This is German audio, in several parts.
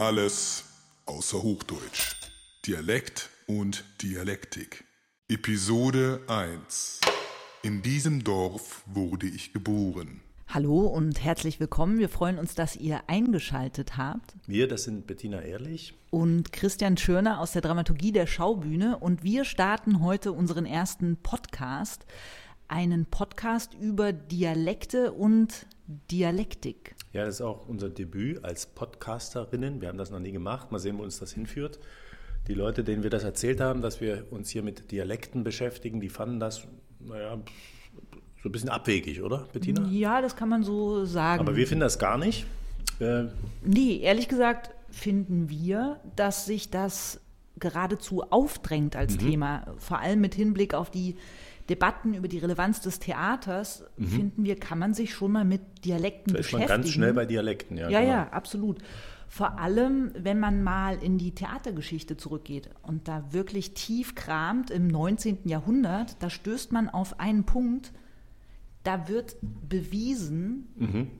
Alles außer Hochdeutsch. Dialekt und Dialektik. Episode 1. In diesem Dorf wurde ich geboren. Hallo und herzlich willkommen. Wir freuen uns, dass ihr eingeschaltet habt. Wir, das sind Bettina Ehrlich. Und Christian Schörner aus der Dramaturgie der Schaubühne. Und wir starten heute unseren ersten Podcast. Einen Podcast über Dialekte und Dialektik. Ja, das ist auch unser Debüt als Podcasterinnen. Wir haben das noch nie gemacht. Mal sehen, wo uns das hinführt. Die Leute, denen wir das erzählt haben, dass wir uns hier mit Dialekten beschäftigen, die fanden das, naja, so ein bisschen abwegig, oder, Bettina? Ja, das kann man so sagen. Aber wir finden das gar nicht. Äh, nee, ehrlich gesagt finden wir, dass sich das geradezu aufdrängt als mhm. Thema, vor allem mit Hinblick auf die Debatten über die Relevanz des Theaters, mhm. finden wir, kann man sich schon mal mit Dialekten da beschäftigen. Ist man ganz schnell bei Dialekten, ja. Ja, genau. ja, absolut. Vor allem, wenn man mal in die Theatergeschichte zurückgeht und da wirklich tief kramt im 19. Jahrhundert, da stößt man auf einen Punkt, da wird bewiesen, mhm.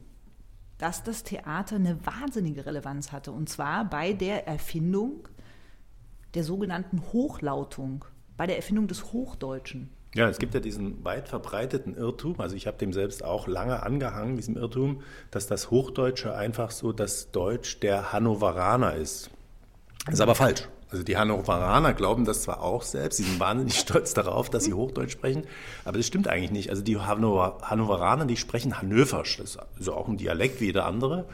dass das Theater eine wahnsinnige Relevanz hatte. Und zwar bei der Erfindung der sogenannten Hochlautung, bei der Erfindung des Hochdeutschen. Ja, es gibt ja diesen weit verbreiteten Irrtum, also ich habe dem selbst auch lange angehangen, diesem Irrtum, dass das Hochdeutsche einfach so das Deutsch der Hannoveraner ist. Das ist aber falsch. Also die Hannoveraner glauben das zwar auch selbst, sie sind wahnsinnig stolz darauf, dass sie Hochdeutsch sprechen, aber das stimmt eigentlich nicht. Also die Hannover Hannoveraner, die sprechen Hannöversch, das ist also auch ein Dialekt wie jeder andere.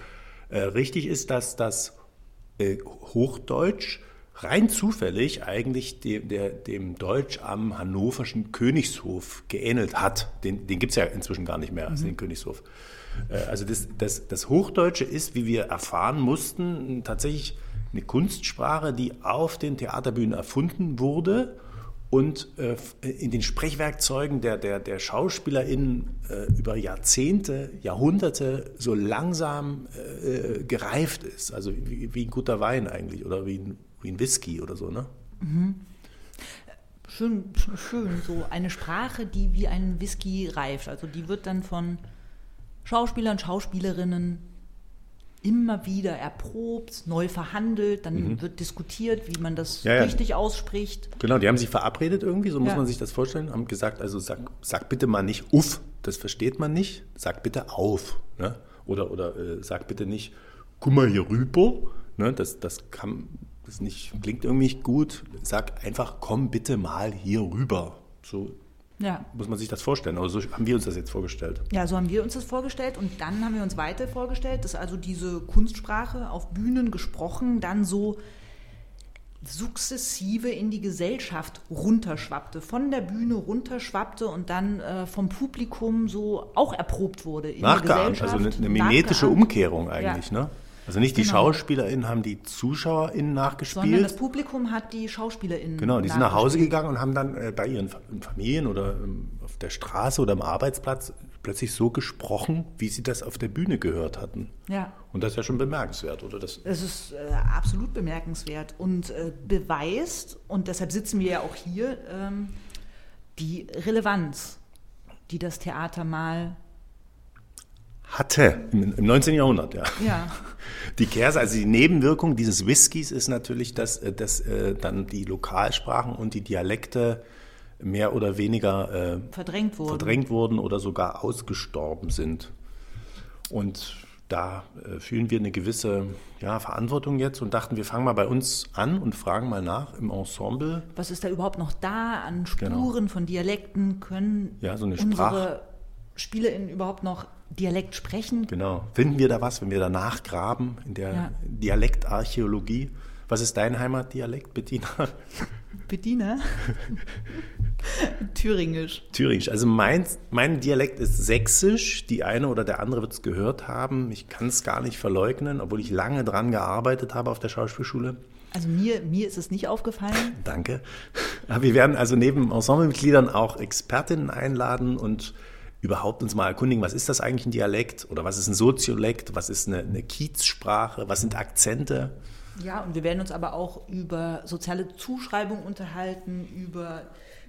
Äh, richtig ist, dass das äh, Hochdeutsch rein zufällig eigentlich dem, der, dem Deutsch am hannoverschen Königshof geähnelt hat. Den, den gibt es ja inzwischen gar nicht mehr, also mhm. den Königshof. Äh, also das, das, das Hochdeutsche ist, wie wir erfahren mussten, tatsächlich eine Kunstsprache, die auf den Theaterbühnen erfunden wurde und äh, in den Sprechwerkzeugen der, der, der SchauspielerInnen äh, über Jahrzehnte, Jahrhunderte so langsam äh, gereift ist. Also wie, wie, ein guter Wein eigentlich oder wie ein, wie ein Whisky oder so, ne? Mhm. Schön, schön, so eine Sprache, die wie ein Whisky reift. Also die wird dann von Schauspielern, Schauspielerinnen immer wieder erprobt, neu verhandelt, dann mhm. wird diskutiert, wie man das ja, ja. richtig ausspricht. Genau, die haben sich verabredet irgendwie, so muss ja. man sich das vorstellen, haben gesagt, also sag, sag bitte mal nicht uff, das versteht man nicht, sag bitte auf. Ne? Oder, oder äh, sag bitte nicht, guck mal hier rüber, ne? das, das kann, das nicht, klingt irgendwie nicht gut, sag einfach, komm bitte mal hier rüber. So ja. Muss man sich das vorstellen. Aber so haben wir uns das jetzt vorgestellt. Ja, so haben wir uns das vorgestellt. Und dann haben wir uns weiter vorgestellt, dass also diese Kunstsprache auf Bühnen gesprochen dann so sukzessive in die Gesellschaft runterschwappte, von der Bühne runterschwappte und dann äh, vom Publikum so auch erprobt wurde. In Nachgeahmt, also eine, eine mimetische Umkehrung eigentlich, ja. ne? Also nicht die genau. SchauspielerInnen haben die ZuschauerInnen nachgespielt. Sondern das Publikum hat die SchauspielerInnen Genau, die sind nach Hause gegangen und haben dann äh, bei ihren Familien oder ähm, auf der Straße oder am Arbeitsplatz plötzlich so gesprochen, wie sie das auf der Bühne gehört hatten. Ja. Und das ist ja schon bemerkenswert, oder? Das, das ist äh, absolut bemerkenswert und äh, beweist, und deshalb sitzen wir ja auch hier, ähm, die Relevanz, die das Theater mal hatte im, im 19. Jahrhundert, ja. ja. Die Kehrseite, also die Nebenwirkung dieses Whiskys ist natürlich, dass, äh, dass äh, dann die Lokalsprachen und die Dialekte mehr oder weniger äh, verdrängt, wurden. verdrängt wurden oder sogar ausgestorben sind. Und da äh, fühlen wir eine gewisse ja, Verantwortung jetzt und dachten, wir fangen mal bei uns an und fragen mal nach im Ensemble. Was ist da überhaupt noch da an Spuren genau. von Dialekten? Können ja, so eine unsere Sprach SpielerInnen überhaupt noch Dialekt sprechen? Genau. Finden wir da was, wenn wir danach graben in der ja. Dialektarchäologie? Was ist dein Heimatdialekt, Bettina? Bettina? Thüringisch. Thüringisch. Also mein, mein Dialekt ist sächsisch. Die eine oder der andere wird es gehört haben. Ich kann es gar nicht verleugnen, obwohl ich lange dran gearbeitet habe auf der Schauspielschule. Also mir, mir ist es nicht aufgefallen. Danke. Aber wir werden also neben Ensemblemitgliedern auch Expertinnen einladen und überhaupt uns mal erkundigen, was ist das eigentlich ein Dialekt oder was ist ein Soziolekt, was ist eine, eine Kiezsprache, was sind Akzente. Ja, und wir werden uns aber auch über soziale Zuschreibung unterhalten, über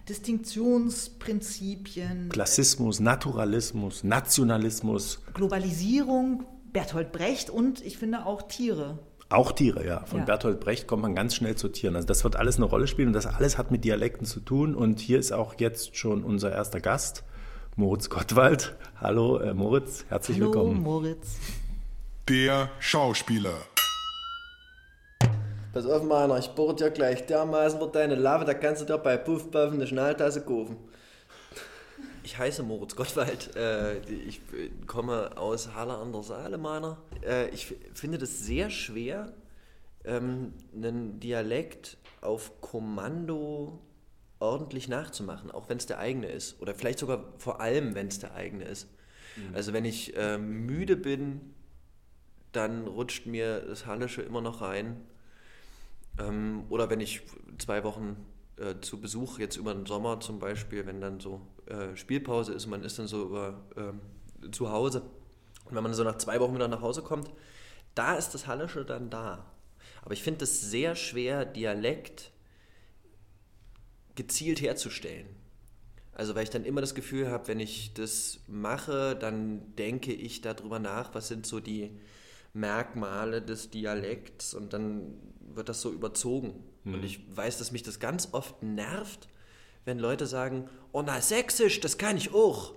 Distinktionsprinzipien. Klassismus, Naturalismus, Nationalismus. Globalisierung, Bertolt Brecht und ich finde auch Tiere. Auch Tiere, ja. Von Ja. Bertolt Brecht kommt man ganz schnell zu Tieren. Also das wird alles eine Rolle spielen und das alles hat mit Dialekten zu tun. Und hier ist auch jetzt schon unser erster Gast, Moritz Gottwald. Hallo äh, Moritz, herzlich Hallo, willkommen. Moritz. Der Schauspieler. Pass auf, meiner, ich bohre dir gleich dermaßen wird deine Lava, da kannst du dir bei Puff Puff eine Schnalltasse kaufen. Ich heiße Moritz Gottwald. Äh, ich komme aus Halle an der Saale, meiner. Äh, ich finde das sehr schwer, ähm, einen Dialekt auf Kommando ordentlich nachzumachen, auch wenn es der eigene ist. Oder vielleicht sogar vor allem, wenn es der eigene ist. Also wenn ich äh, müde bin, dann rutscht mir das Hallische immer noch rein. Ähm, oder wenn ich zwei Wochen äh, zu Besuch, jetzt über den Sommer zum Beispiel, wenn dann so äh, Spielpause ist, man ist dann so über, ähm, zu Hause. Und wenn man so nach zwei Wochen wieder nach Hause kommt, da ist das Hallische dann da. Aber ich finde es sehr schwer, Dialekt gezielt herzustellen. Also weil ich dann immer das Gefühl habe, wenn ich das mache, dann denke ich darüber nach, was sind so die Merkmale des Dialekts und dann wird das so überzogen. Und ich weiß, dass mich das ganz oft nervt, wenn Leute sagen, oh na, Sächsisch, das kann ich auch.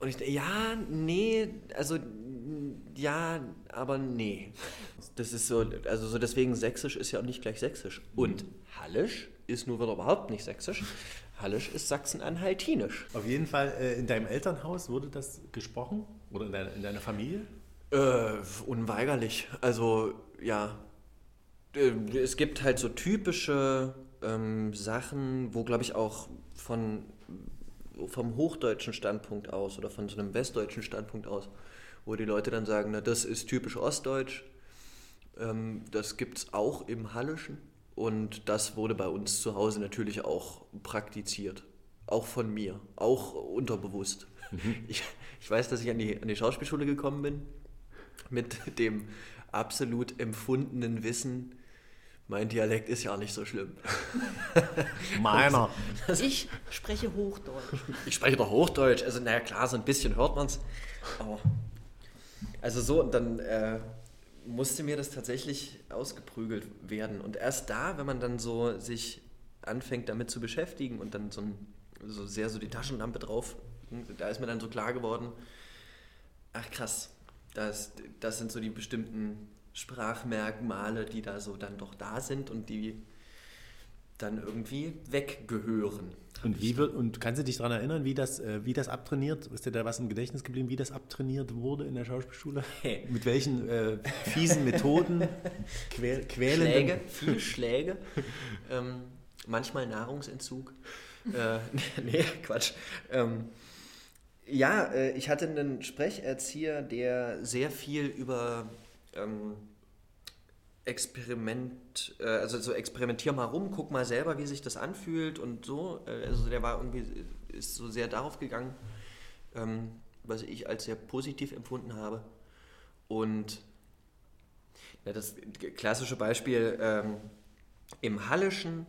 Und ich denke, ja, nee, also ja, aber nee. Das ist so, also so deswegen Sächsisch ist ja auch nicht gleich Sächsisch. Und Hallisch ist nur wieder überhaupt nicht Sächsisch. Hallisch ist Sachsen-Anhaltinisch. Auf jeden Fall, äh, in deinem Elternhaus wurde das gesprochen? Oder in deiner, in deiner Familie? Äh, unweigerlich. Also, ja. Äh, Es gibt halt so typische ähm, Sachen, wo, glaube ich, auch von, vom hochdeutschen Standpunkt aus oder von so einem westdeutschen Standpunkt aus, wo die Leute dann sagen, na, das ist typisch ostdeutsch. Ähm, das gibt es auch im Hallischen. Und das wurde bei uns zu Hause natürlich auch praktiziert. Auch von mir, auch unterbewusst. Ich, ich weiß, dass ich an die, an die Schauspielschule gekommen bin mit dem absolut empfundenen Wissen, mein Dialekt ist ja nicht so schlimm. Meiner. Ich spreche Hochdeutsch. Ich spreche doch Hochdeutsch, also naja klar, so ein bisschen hört man es. Aber also so, und dann äh, musste mir das tatsächlich ausgeprügelt werden. Und erst da, wenn man dann so sich anfängt damit zu beschäftigen und dann so, ein, so sehr so die Taschenlampe drauf, da ist mir dann so klar geworden, ach krass, das, das sind so die bestimmten Sprachmerkmale, die da so dann doch da sind und die dann irgendwie weggehören. Und, wie wird, und kannst du dich daran erinnern, wie das, äh, wie das abtrainiert? Ist dir da was im Gedächtnis geblieben, wie das abtrainiert wurde in der Schauspielschule? Hey. Mit welchen äh, fiesen Methoden? Quäl, quälenden? Schläge, viel Schläge, ähm, manchmal Nahrungsentzug. äh, nee, Quatsch. Ähm, ja, äh, ich hatte einen Sprecherzieher, der sehr viel über ähm, Experiment, äh, also so experimentier mal rum, guck mal selber, wie sich das anfühlt und so. Äh, also der war irgendwie, ist so sehr darauf gegangen, ähm, was ich als sehr positiv empfunden habe. Und ja, das klassische Beispiel ähm, im Hallischen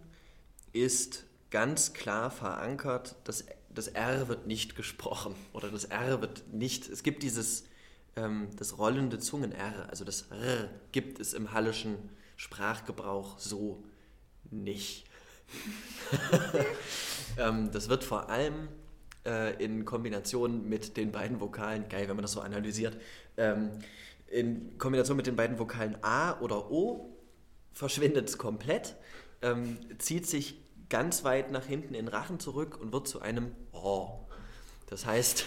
ist ganz klar verankert, dass das R wird nicht gesprochen oder das R wird nicht, es gibt dieses, ähm, das rollende Zungen-R, also das R gibt es im Hallischen Sprachgebrauch so nicht. ähm, das wird vor allem äh, in Kombination mit den beiden Vokalen, geil, wenn man das so analysiert, ähm, in Kombination mit den beiden Vokalen A oder O verschwindet es komplett, ähm, zieht sich ganz weit nach hinten in Rachen zurück und wird zu einem O. Das heißt,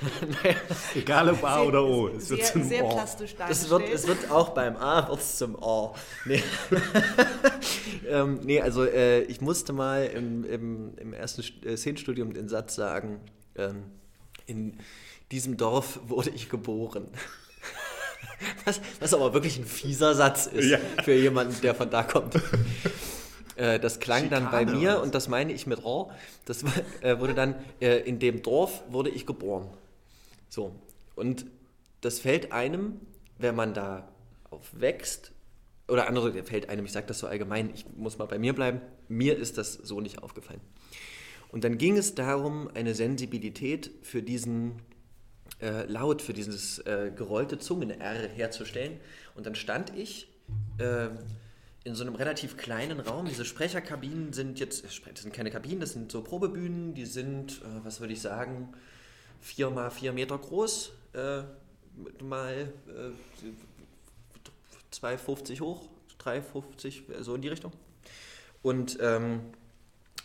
Egal ob A oder O. Es wird sehr, zum sehr O. plastisch es dargestellt. wird, es wird auch beim A wird's zum O. Nee, ähm, nee also äh, ich musste mal im, im, im ersten St- äh, Szenenstudium den Satz sagen, ähm, in diesem Dorf wurde ich geboren. Was, was aber wirklich ein fieser Satz ist Ja. für jemanden, der von da kommt. Äh, Das klang dann bei Schikane, mir, was? und das meine ich mit O, das äh, wurde dann, äh, in dem Dorf wurde ich geboren. So, und das fällt einem, wenn man da aufwächst, oder andere fällt einem, ich sage das so allgemein, ich muss mal bei mir bleiben, mir ist das so nicht aufgefallen. Und dann ging es darum, eine Sensibilität für diesen äh, Laut für dieses äh, gerollte Zungen-R herzustellen. Und dann stand ich äh, in so einem relativ kleinen Raum. Diese Sprecherkabinen sind jetzt, das sind keine Kabinen, das sind so Probebühnen, die sind, äh, was würde ich sagen, vier mal vier Meter groß, äh, mal äh, 2,50 hoch, 3,50, so in die Richtung. Und ähm,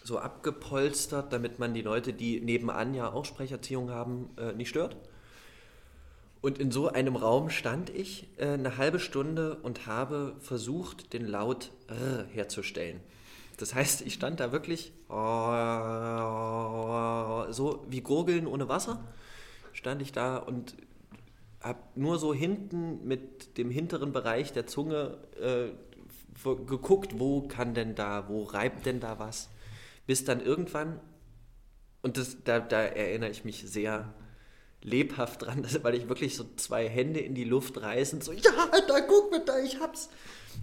so abgepolstert, damit man die Leute, die nebenan ja auch Sprecherziehung haben, äh, nicht stört. Und in so einem Raum stand ich äh, eine halbe Stunde und habe versucht, den Laut R herzustellen. Das heißt, ich stand da wirklich so wie Gurgeln ohne Wasser, stand ich da und habe nur so hinten mit dem hinteren Bereich der Zunge äh, geguckt, wo kann denn da, wo reibt denn da was, bis dann irgendwann, und das, da, da erinnere ich mich sehr lebhaft dran, weil ich wirklich so zwei Hände in die Luft reißen, so, ja, da guck mal da, ich hab's.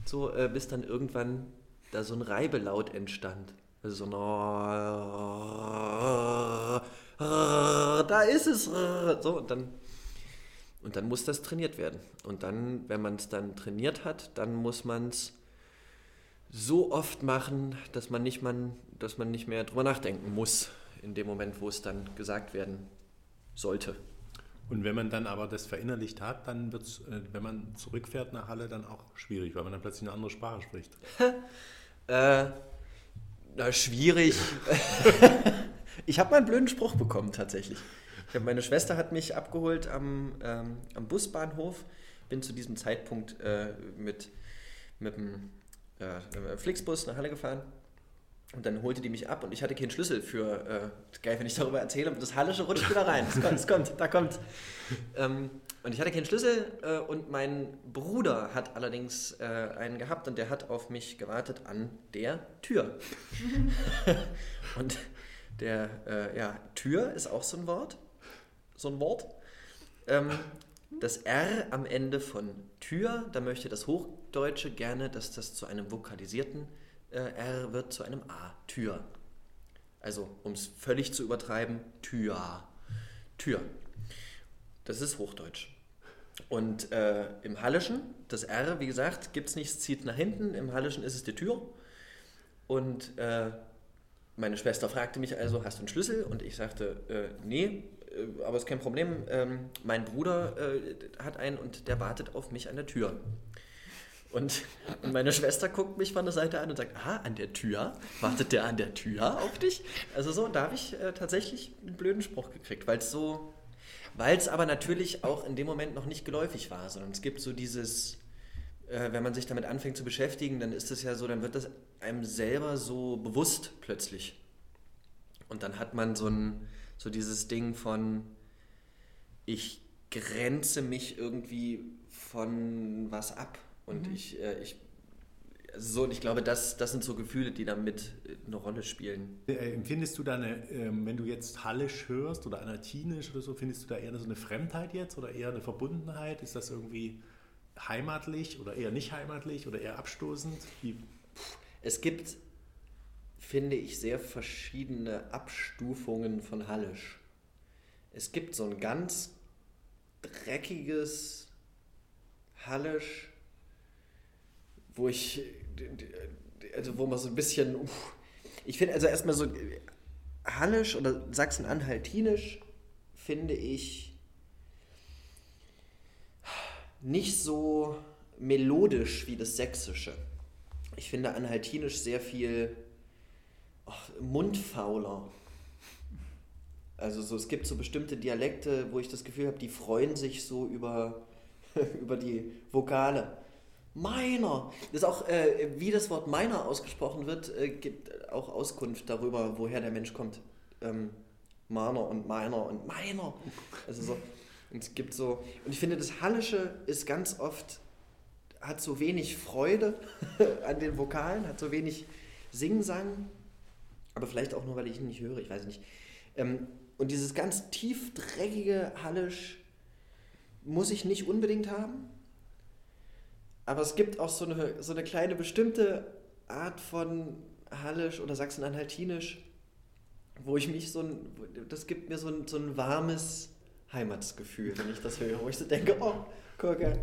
So, äh, bis dann irgendwann da so ein Reibelaut entstand. Also so ein da ist es. So, und dann, und dann muss das trainiert werden. Und dann, wenn man es dann trainiert hat, dann muss man es so oft machen, dass man, nicht man, dass man nicht mehr drüber nachdenken muss, in dem Moment, wo es dann gesagt werden sollte. Und wenn man dann aber das verinnerlicht hat, dann wird es, äh, wenn man zurückfährt nach Halle, dann auch schwierig, weil man dann plötzlich eine andere Sprache spricht. äh, na, schwierig. ich habe mal einen blöden Spruch bekommen, tatsächlich. Hab, meine Schwester hat mich abgeholt am, ähm, am Busbahnhof. Bin zu diesem Zeitpunkt äh, mit, mit dem äh, Flixbus nach Halle gefahren und dann holte die mich ab und ich hatte keinen Schlüssel für, äh, geil, wenn ich darüber erzähle, das Hallische rutscht wieder rein. Es kommt, es kommt, da kommt. Ähm, und ich hatte keinen Schlüssel äh, und mein Bruder hat allerdings äh, einen gehabt und der hat auf mich gewartet an der Tür. und der, äh, ja, Tür ist auch so ein Wort. So ein Wort. Ähm, das R am Ende von Tür, da möchte das Hochdeutsche gerne, dass das zu einem vokalisierten äh, R wird zu einem A. Tür. Also, um es völlig zu übertreiben, Tür. Tür. Das ist Hochdeutsch. Und äh, im Hallischen, das R, wie gesagt, gibt es nicht, es zieht nach hinten. Im Hallischen ist es die Tür. Und äh, meine Schwester fragte mich also, hast du einen Schlüssel? Und ich sagte, äh, nee, äh, aber ist kein Problem. Ähm, mein Bruder äh, hat einen und der wartet auf mich an der Tür. Und meine Schwester guckt mich von der Seite an und sagt, ah, an der Tür? Wartet der an der Tür auf dich? Also so, da habe ich äh, tatsächlich einen blöden Spruch gekriegt, weil es so, weil es aber natürlich auch in dem Moment noch nicht geläufig war, sondern es gibt so dieses, äh, wenn man sich damit anfängt zu beschäftigen, dann ist es ja so, dann wird das einem selber so bewusst plötzlich. Und dann hat man so, ein, so dieses Ding von, ich grenze mich irgendwie von was ab und mhm. ich, äh, ich so, und ich glaube, das, das sind so Gefühle, die damit eine Rolle spielen. Äh, empfindest du da eine, ähm, wenn du jetzt Hallisch hörst oder Anatinisch oder so, findest du da eher so eine Fremdheit jetzt oder eher eine Verbundenheit? Ist das irgendwie heimatlich oder eher nicht heimatlich oder eher abstoßend? Wie? Es gibt, finde ich, sehr verschiedene Abstufungen von Hallisch. Es gibt so ein ganz dreckiges Hallisch, wo ich, also wo man so ein bisschen, ich finde also erstmal so Hallisch oder Sachsen-Anhaltinisch finde ich nicht so melodisch wie das Sächsische. Ich finde Anhaltinisch sehr viel ach, mundfauler. Also so, es gibt so bestimmte Dialekte, wo ich das Gefühl habe, die freuen sich so über, über die Vokale. Meiner. Das ist auch, äh, wie das Wort meiner ausgesprochen wird, äh, gibt auch Auskunft darüber, woher der Mensch kommt. Ähm, meiner und meiner und meiner. Also so. Und es gibt so. Und ich finde, das Hallische ist ganz oft, hat so wenig Freude an den Vokalen, hat so wenig Singsang. Aber vielleicht auch nur, weil ich ihn nicht höre, ich weiß nicht. Ähm, und dieses ganz tief dreckige Hallisch muss ich nicht unbedingt haben aber es gibt auch so eine, so eine kleine bestimmte Art von Hallisch oder Sachsen-Anhaltinisch, wo ich mich so ein, das gibt mir so ein, so ein warmes Heimatsgefühl, wenn ich das höre, wo ich so denke, oh, gucke.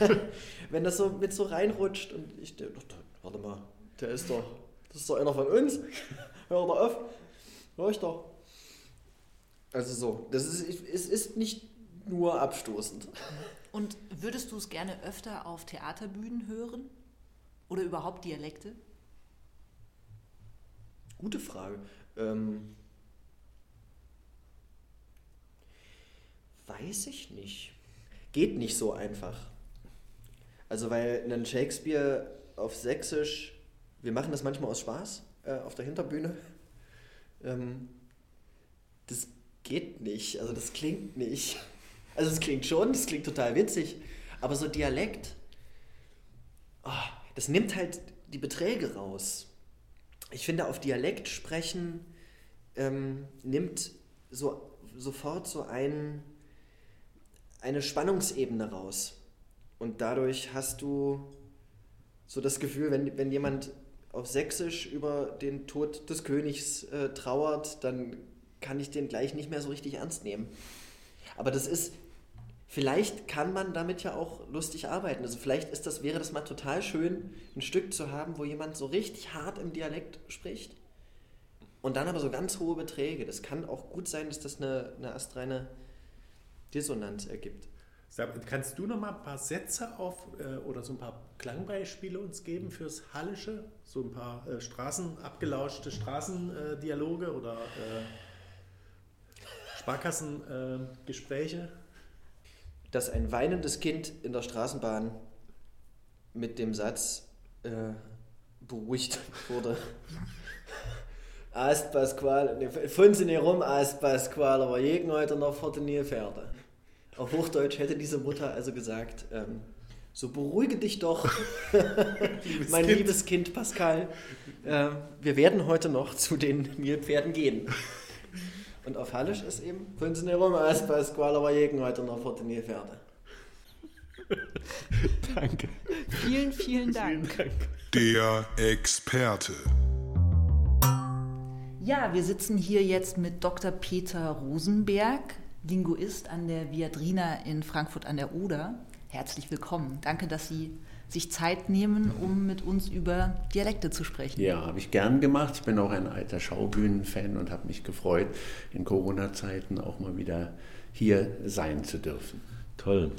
wenn das so mit so reinrutscht und ich denke, warte mal, der ist doch, das ist doch einer von uns. Hör doch auf, hör ich doch. Also so, das ist, es ist nicht nur abstoßend. Und würdest du es gerne öfter auf Theaterbühnen hören? Oder überhaupt Dialekte? Gute Frage. Ähm, weiß ich nicht. Geht nicht so einfach. Also weil ein Shakespeare auf Sächsisch, wir machen das manchmal aus Spaß äh, auf der Hinterbühne. Ähm, das geht nicht, also das klingt nicht. Also es klingt schon, das klingt total witzig, aber so Dialekt, oh, das nimmt halt die Beträge raus. Ich finde, auf Dialekt sprechen ähm, nimmt so, sofort so ein, eine Spannungsebene raus. Und dadurch hast du so das Gefühl, wenn, wenn jemand auf Sächsisch über den Tod des Königs äh, trauert, dann kann ich den gleich nicht mehr so richtig ernst nehmen. Aber das ist, vielleicht kann man damit ja auch lustig arbeiten. Also vielleicht ist das, wäre das mal total schön, ein Stück zu haben, wo jemand so richtig hart im Dialekt spricht und dann aber so ganz hohe Beträge. Das kann auch gut sein, dass das eine, eine astreine Dissonanz ergibt. Kannst du noch mal ein paar Sätze auf äh, oder so ein paar Klangbeispiele uns geben fürs Hallische? So ein paar äh, Straßen, abgelauschte Straßendialoge oder äh, Sparkassengespräche? Dass ein weinendes Kind in der Straßenbahn mit dem Satz äh, beruhigt wurde. Ast Pasquale, ne, sie nicht rum, Ast Pasquale, aber jeden heute noch vor den Nilpferde. Auf Hochdeutsch hätte diese Mutter also gesagt, ähm, so beruhige dich doch, liebes mein kind. liebes Kind Pascal. Äh, wir werden heute noch zu den Nilpferden gehen. Und auf Hallisch ist eben, von sie nicht rum, Ast Pasquale, aber jeden heute noch vor den Nilpferde. Danke. Vielen, vielen Dank. vielen Dank. Der Experte. Ja, wir sitzen hier jetzt mit Dr. Peter Rosenberg, Linguist an der Viadrina in Frankfurt an der Oder. Herzlich willkommen. Danke, dass Sie sich Zeit nehmen, um mit uns über Dialekte zu sprechen. Ja, habe ich gern gemacht. Ich bin auch ein alter Schaubühnenfan und habe mich gefreut, in Corona-Zeiten auch mal wieder hier sein zu dürfen. Toll.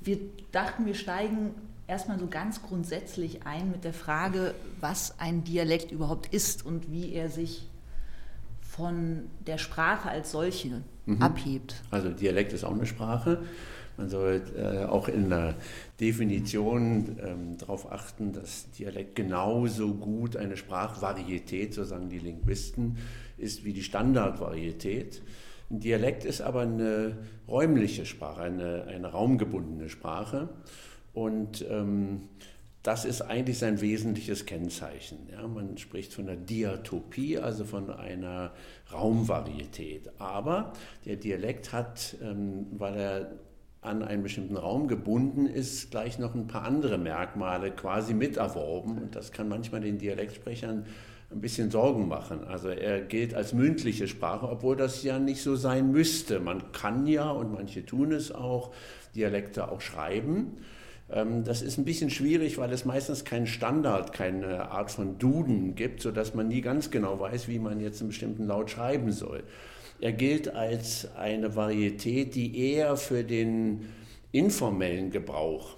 Wir dachten, wir steigen erstmal so ganz grundsätzlich ein mit der Frage, was ein Dialekt überhaupt ist und wie er sich von der Sprache als solche mhm. abhebt. Also Dialekt ist auch eine Sprache. Man soll äh, auch in der Definition ähm, darauf achten, dass Dialekt genauso gut eine Sprachvarietät, so sagen die Linguisten, ist wie die Standardvarietät. Ein Dialekt ist aber eine räumliche Sprache, eine, eine raumgebundene Sprache. Und ähm, das ist eigentlich sein wesentliches Kennzeichen. Ja, man spricht von einer Diatopie, also von einer Raumvarietät. Aber der Dialekt hat, ähm, weil er an einen bestimmten Raum gebunden ist, gleich noch ein paar andere Merkmale quasi miterworben. Und das kann manchmal den Dialektsprechern ein bisschen Sorgen machen. Also er gilt als mündliche Sprache, obwohl das ja nicht so sein müsste. Man kann ja, und manche tun es auch, Dialekte auch schreiben. Ähm, das ist ein bisschen schwierig, weil es meistens keinen Standard, keine Art von Duden gibt, sodass man nie ganz genau weiß, wie man jetzt einen bestimmten Laut schreiben soll. Er gilt als eine Varietät, die eher für den informellen Gebrauch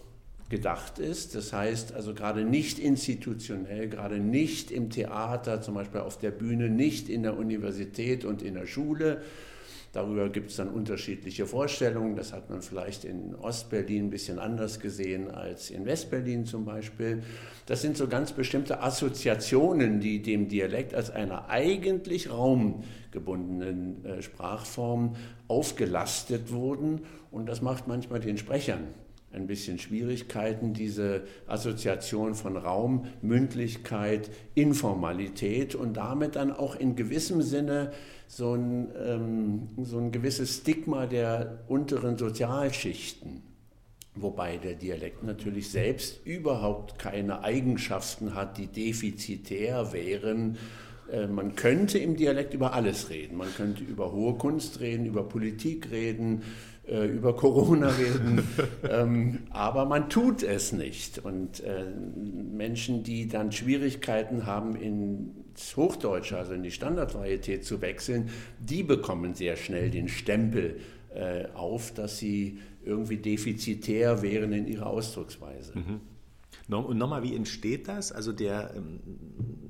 gedacht ist. Das heißt also gerade nicht institutionell, gerade nicht im Theater, zum Beispiel auf der Bühne, nicht in der Universität und in der Schule, Darüber gibt es dann unterschiedliche Vorstellungen. Das hat man vielleicht in Ostberlin ein bisschen anders gesehen als in Westberlin zum Beispiel. Das sind so ganz bestimmte Assoziationen, die dem Dialekt als einer eigentlich raumgebundenen äh, Sprachform aufgelastet wurden. Und das macht manchmal den Sprechern ein bisschen Schwierigkeiten, diese Assoziation von Raum, Mündlichkeit, Informalität und damit dann auch in gewissem Sinne so ein, ähm, so ein gewisses Stigma der unteren Sozialschichten. Wobei der Dialekt natürlich selbst überhaupt keine Eigenschaften hat, die defizitär wären Äh, man könnte im Dialekt über alles reden. Man könnte über hohe Kunst reden, über Politik reden, äh, über Corona reden, ähm, aber man tut es nicht. Und äh, Menschen, die dann Schwierigkeiten haben, ins Hochdeutsche, also in die Standardvarietät zu wechseln, die bekommen sehr schnell den Stempel auf, dass sie irgendwie defizitär wären in ihrer Ausdrucksweise. Mhm. Und nochmal, wie entsteht das? Also der ähm,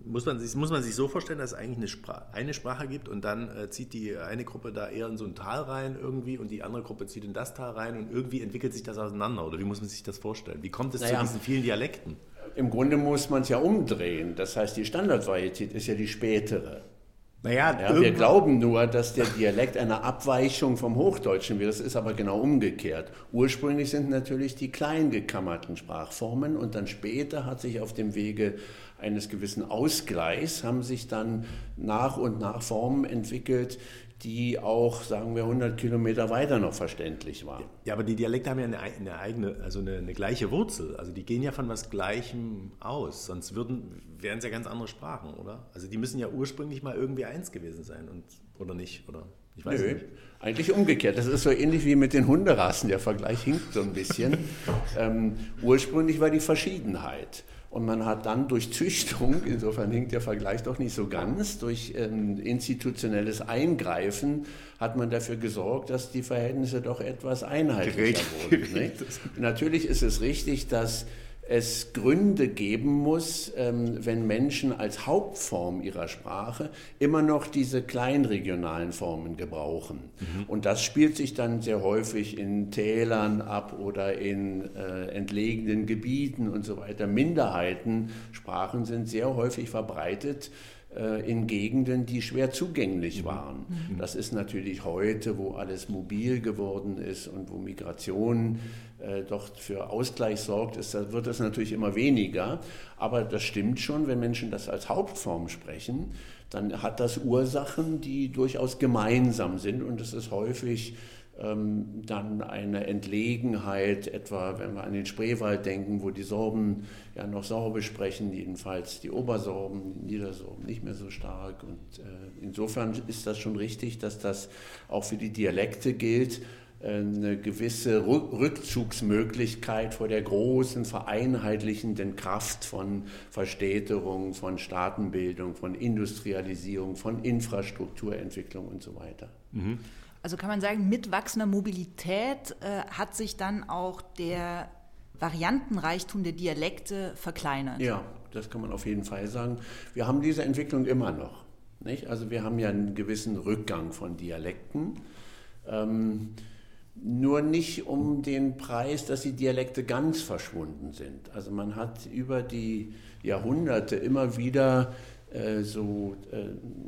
muss man sich, muss man sich so vorstellen, dass es eigentlich eine, Sprache, eine Sprache gibt und dann äh, zieht die eine Gruppe da eher in so ein Tal rein irgendwie und die andere Gruppe zieht in das Tal rein und irgendwie entwickelt sich das auseinander. Oder wie muss man sich das vorstellen? Wie kommt es naja, zu diesen vielen Dialekten? Im Grunde muss man es ja umdrehen. Das heißt, die Standardvarietät ist ja die spätere. Naja, ja, wir glauben nur, dass der Dialekt eine Abweichung vom Hochdeutschen wird. Das ist aber genau umgekehrt. Ursprünglich sind natürlich die kleingekammerten Sprachformen und dann später hat sich auf dem Wege eines gewissen Ausgleichs haben sich dann nach und nach Formen entwickelt, die auch, sagen wir, 100 Kilometer weiter noch verständlich waren. Ja, aber die Dialekte haben ja eine, eine eigene, also eine, eine, gleiche Wurzel. Also die gehen ja von was Gleichem aus. Sonst würden, wären es ja ganz andere Sprachen, oder? Also die müssen ja ursprünglich mal irgendwie eins gewesen sein und, oder nicht, oder? Ich weiß Nö, nicht. Eigentlich umgekehrt. Das ist so ähnlich wie mit den Hunderassen. Der Vergleich hinkt so ein bisschen. ähm, ursprünglich war die Verschiedenheit. Und man hat dann durch Züchtung, insofern hinkt der Vergleich doch nicht so ganz, durch ähm, institutionelles Eingreifen hat man dafür gesorgt, dass die Verhältnisse doch etwas einheitlicher wurden. Natürlich ist es richtig, dass es Gründe geben muss, ähm, wenn Menschen als Hauptform ihrer Sprache immer noch diese kleinregionalen Formen gebrauchen. Mhm. Und das spielt sich dann sehr häufig in Tälern ab oder in äh, entlegenen Gebieten und so weiter. Minderheitensprachen sind sehr häufig verbreitet in Gegenden, die schwer zugänglich mhm. waren. Mhm. Das ist natürlich heute, wo alles mobil geworden ist und wo Migration äh, doch für Ausgleich sorgt, ist, da wird das natürlich immer weniger. Aber das stimmt schon, wenn Menschen das als Hauptform sprechen, dann hat das Ursachen, die durchaus gemeinsam sind und es ist häufig dann eine Entlegenheit, etwa wenn wir an den Spreewald denken, wo die Sorben ja noch Sorbe sprechen, jedenfalls die Obersorben, die Niedersorben nicht mehr so stark. Und äh, insofern ist das schon richtig, dass das auch für die Dialekte gilt eine gewisse Rückzugsmöglichkeit vor der großen vereinheitlichenden Kraft von Verstädterung, von Staatenbildung, von Industrialisierung, von Infrastrukturentwicklung und so weiter. Mhm. Also kann man sagen, mit wachsender Mobilität äh, hat sich dann auch der Variantenreichtum der Dialekte verkleinert. Ja, das kann man auf jeden Fall sagen. Wir haben diese Entwicklung immer noch. Nicht? Also wir haben ja einen gewissen Rückgang von Dialekten. Ähm, nur nicht um den Preis, dass die Dialekte ganz verschwunden sind. Also man hat über die Jahrhunderte immer wieder so äh,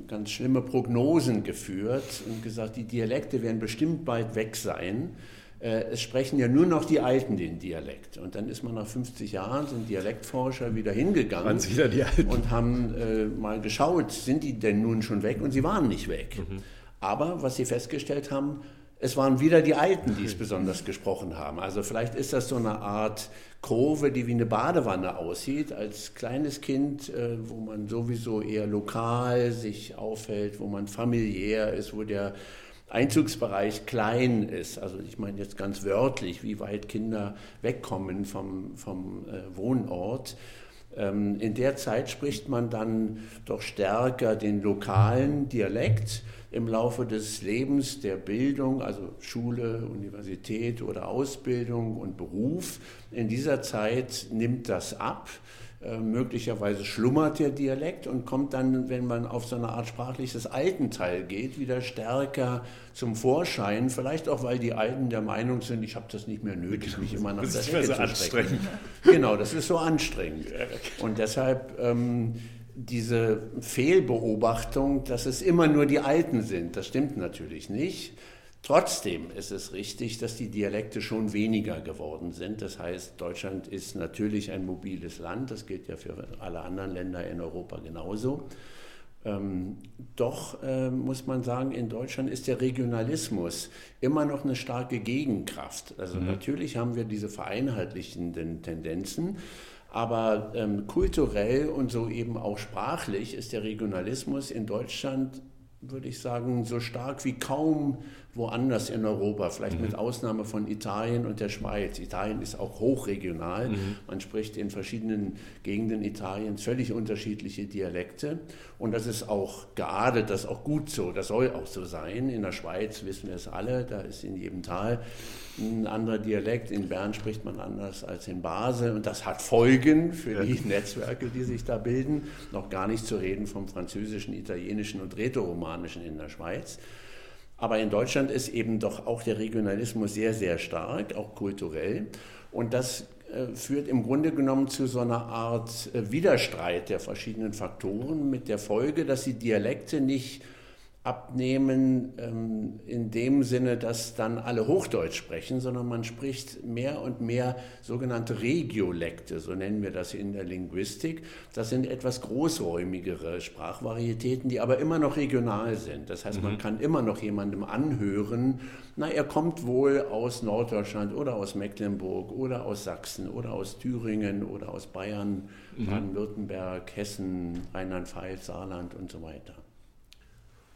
ganz schlimme Prognosen geführt und gesagt, die Dialekte werden bestimmt bald weg sein. Äh, es sprechen ja nur noch die Alten den Dialekt. Und dann ist man nach 50 Jahren, sind Dialektforscher wieder hingegangen wieder und haben äh, mal geschaut, sind die denn nun schon weg? Und sie waren nicht weg. Mhm. Aber was sie festgestellt haben, es waren wieder die Alten, die es besonders gesprochen haben. Also vielleicht ist das so eine Art Kurve, die wie eine Badewanne aussieht. Als kleines Kind, äh, wo man sowieso eher lokal sich aufhält, wo man familiär ist, wo der Einzugsbereich klein ist. Also ich meine jetzt ganz wörtlich, wie weit Kinder wegkommen vom, vom äh, Wohnort. Ähm, in der Zeit spricht man dann doch stärker den lokalen Dialekt im Laufe des Lebens der Bildung, also Schule, Universität oder Ausbildung und Beruf. In dieser Zeit nimmt das ab. Äh, möglicherweise schlummert der Dialekt und kommt dann, wenn man auf so eine Art sprachliches Altenteil geht, wieder stärker zum Vorschein. Vielleicht auch, weil die Alten der Meinung sind, ich habe das nicht mehr nötig, mich immer nach der Ecke so zu strecken. Genau, das ist so anstrengend. Und deshalb ähm, diese Fehlbeobachtung, dass es immer nur die Alten sind, das stimmt natürlich nicht. Trotzdem ist es richtig, dass die Dialekte schon weniger geworden sind. Das heißt, Deutschland ist natürlich ein mobiles Land, das gilt ja für alle anderen Länder in Europa genauso. Ähm, doch äh, muss man sagen, in Deutschland ist der Regionalismus immer noch eine starke Gegenkraft. Also mhm. natürlich haben wir diese vereinheitlichenden Tendenzen, Aber ähm, kulturell und so eben auch sprachlich ist der Regionalismus in Deutschland, würde ich sagen, so stark wie kaum woanders in Europa, vielleicht mit Ausnahme von Italien und der Schweiz. Italien ist auch hochregional. Man spricht in verschiedenen Gegenden Italiens völlig unterschiedliche Dialekte. Und das ist auch geadelt, das ist auch gut so, das soll auch so sein. In der Schweiz wissen wir es alle, da ist in jedem Tal ein anderer Dialekt. In Bern spricht man anders als in Basel. Und das hat Folgen für die Netzwerke, die sich da bilden. Noch gar nicht zu reden vom Französischen, Italienischen und Rätoromanischen in der Schweiz. Aber in Deutschland ist eben doch auch der Regionalismus sehr, sehr stark, auch kulturell. Und das äh, führt im Grunde genommen zu so einer Art äh, Widerstreit der verschiedenen Faktoren mit der Folge, dass die Dialekte nicht abnehmen ähm, in dem Sinne, dass dann alle Hochdeutsch sprechen, sondern man spricht mehr und mehr sogenannte Regiolekte, so nennen wir das in der Linguistik. Das sind etwas großräumigere Sprachvarietäten, die aber immer noch regional sind. Das heißt, man kann immer noch jemandem anhören, na, er kommt wohl aus Norddeutschland oder aus Mecklenburg oder aus Sachsen oder aus Thüringen oder aus Bayern, Baden-Württemberg, Hessen, Rheinland-Pfalz, Saarland und so weiter.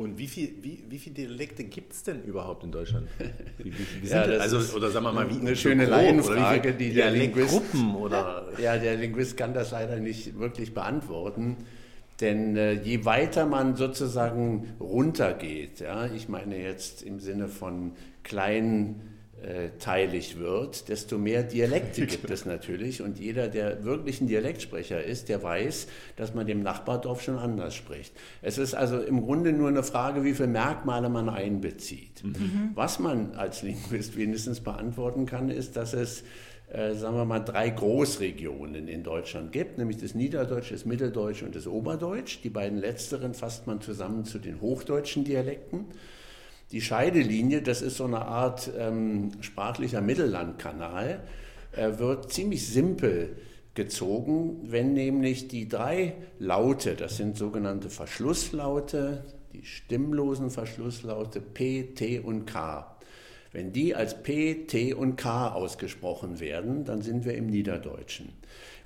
Und wie, viel, wie, wie viele Dialekte gibt es denn überhaupt in Deutschland? Wie, wie, Ja, also, oder sagen wir mal, wie eine schöne grob, Laienfrage, die der Linguist- Dialektgruppen oder Ja, der Linguist kann das leider nicht wirklich beantworten. Denn äh, je weiter man sozusagen runtergeht, ja, ich meine jetzt im Sinne von kleinteilig wird, desto mehr Dialekte gibt es natürlich. Und jeder, der wirklich ein Dialektsprecher ist, der weiß, dass man dem Nachbardorf schon anders spricht. Es ist also im Grunde nur eine Frage, wie viele Merkmale man einbezieht. Was man als Linguist wenigstens beantworten kann, ist, dass es äh, sagen wir mal, drei Großregionen in Deutschland gibt, nämlich das Niederdeutsch, das Mitteldeutsch und das Oberdeutsch. Die beiden letzteren fasst man zusammen zu den hochdeutschen Dialekten. Die Scheidelinie, das ist so eine Art ähm, sprachlicher Mittellandkanal, äh, wird ziemlich simpel gezogen, wenn nämlich die drei Laute, das sind sogenannte Verschlusslaute, die stimmlosen Verschlusslaute P, T und K, wenn die als P, T und K ausgesprochen werden, dann sind wir im Niederdeutschen.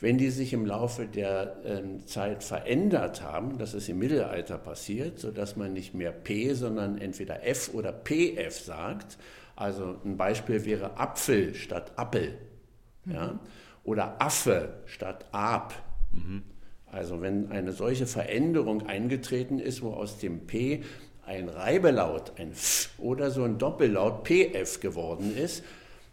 Wenn die sich im Laufe der ähm, Zeit verändert haben, das ist im Mittelalter passiert, sodass man nicht mehr P, sondern entweder F oder PF sagt, also ein Beispiel wäre Apfel statt Appel, ja? oder Affe statt Ab. Also wenn eine solche Veränderung eingetreten ist, wo aus dem P ein Reibelaut, ein F oder so ein Doppellaut PF geworden ist,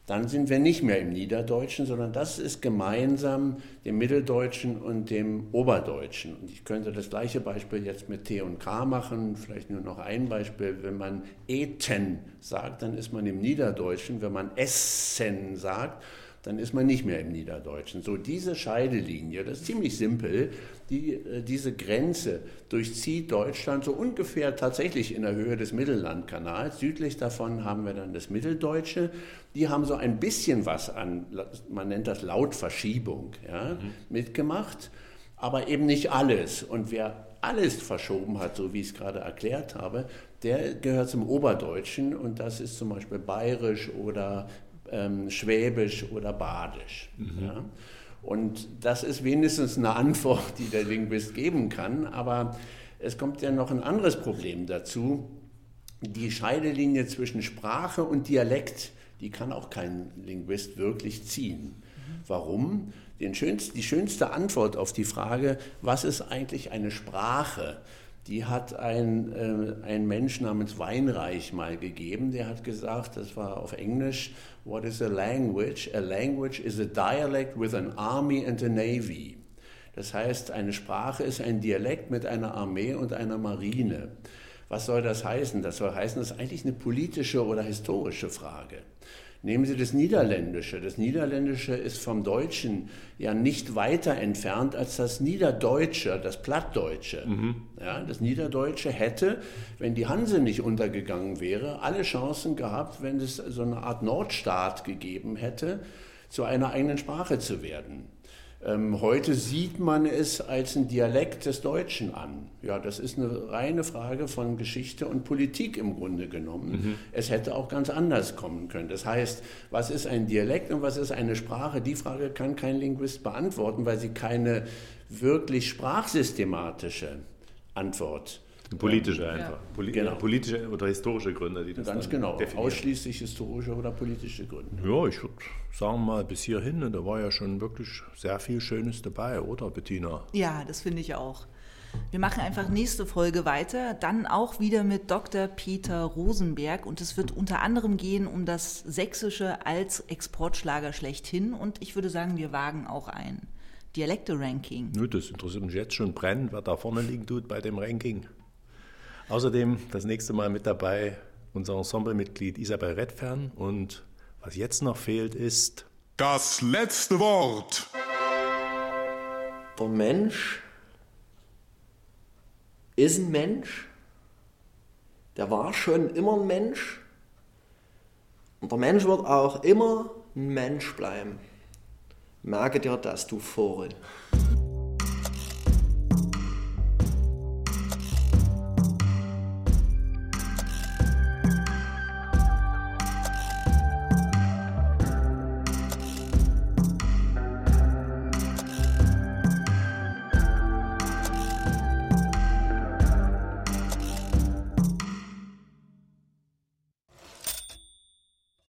dann sind wir nicht mehr im Niederdeutschen, sondern das ist gemeinsam dem Mitteldeutschen und dem Oberdeutschen. Und ich könnte das gleiche Beispiel jetzt mit T und K machen, vielleicht nur noch ein Beispiel. Wenn man Eten sagt, dann ist man im Niederdeutschen. Wenn man Essen sagt, dann ist man nicht mehr im Niederdeutschen. So diese Scheidelinie, das ist ziemlich simpel, die, äh, diese Grenze durchzieht Deutschland so ungefähr tatsächlich in der Höhe des Mittellandkanals. Südlich davon haben wir dann das Mitteldeutsche. Die haben so ein bisschen was an, man nennt das Lautverschiebung, ja, mitgemacht, aber eben nicht alles. Und wer alles verschoben hat, so wie ich es gerade erklärt habe, der gehört zum Oberdeutschen und das ist zum Beispiel bayerisch oder ähm, Schwäbisch oder Badisch. Ja. Und das ist wenigstens eine Antwort, die der Linguist geben kann. Aber es kommt ja noch ein anderes Problem dazu. Die Scheidelinie zwischen Sprache und Dialekt, die kann auch kein Linguist wirklich ziehen. Warum? Den schönst, die schönste Antwort auf die Frage, was ist eigentlich eine Sprache, die hat ein, äh, ein Mensch namens Weinreich mal gegeben. Der hat gesagt, das war auf Englisch, What is a language? A language is a dialect with an army and a navy. Das heißt, eine Sprache ist ein Dialekt mit einer Armee und einer Marine. Was soll das heißen? Das soll heißen, das ist eigentlich eine politische oder historische Frage. Nehmen Sie das Niederländische. Das Niederländische ist vom Deutschen ja nicht weiter entfernt als das Niederdeutsche, das Plattdeutsche. Ja, das Niederdeutsche hätte, wenn die Hanse nicht untergegangen wäre, alle Chancen gehabt, wenn es so eine Art Nordstaat gegeben hätte, zu einer eigenen Sprache zu werden. Ähm, heute sieht man es als ein Dialekt des Deutschen an. Ja, das ist eine reine Frage von Geschichte und Politik im Grunde genommen. Mhm. Es hätte auch ganz anders kommen können. Das heißt, was ist ein Dialekt und was ist eine Sprache? Die Frage kann kein Linguist beantworten, weil sie keine wirklich sprachsystematische Antwort Politische einfach. Poli genau. Politische oder historische Gründe, die das Ganz genau. Definieren. Ausschließlich historische oder politische Gründe. Ja, ich würde sagen mal bis hierhin, da war ja schon wirklich sehr viel Schönes dabei, oder Bettina? Ja, das finde ich auch. Wir machen einfach nächste Folge weiter, dann auch wieder mit Dr. Peter Rosenberg und es wird unter anderem gehen um das Sächsische als Exportschlager schlechthin und ich würde sagen, wir wagen auch ein Dialekte-Ranking. Nö, das interessiert mich jetzt schon brennend, wer da vorne liegen tut bei dem Ranking. Außerdem das nächste Mal mit dabei unser Ensemblemitglied Isabel Redfern und was jetzt noch fehlt ist das letzte Wort. Der Mensch ist ein Mensch. Der war schon immer ein Mensch. Und der Mensch wird auch immer ein Mensch bleiben. Merke dir das, du Vogel.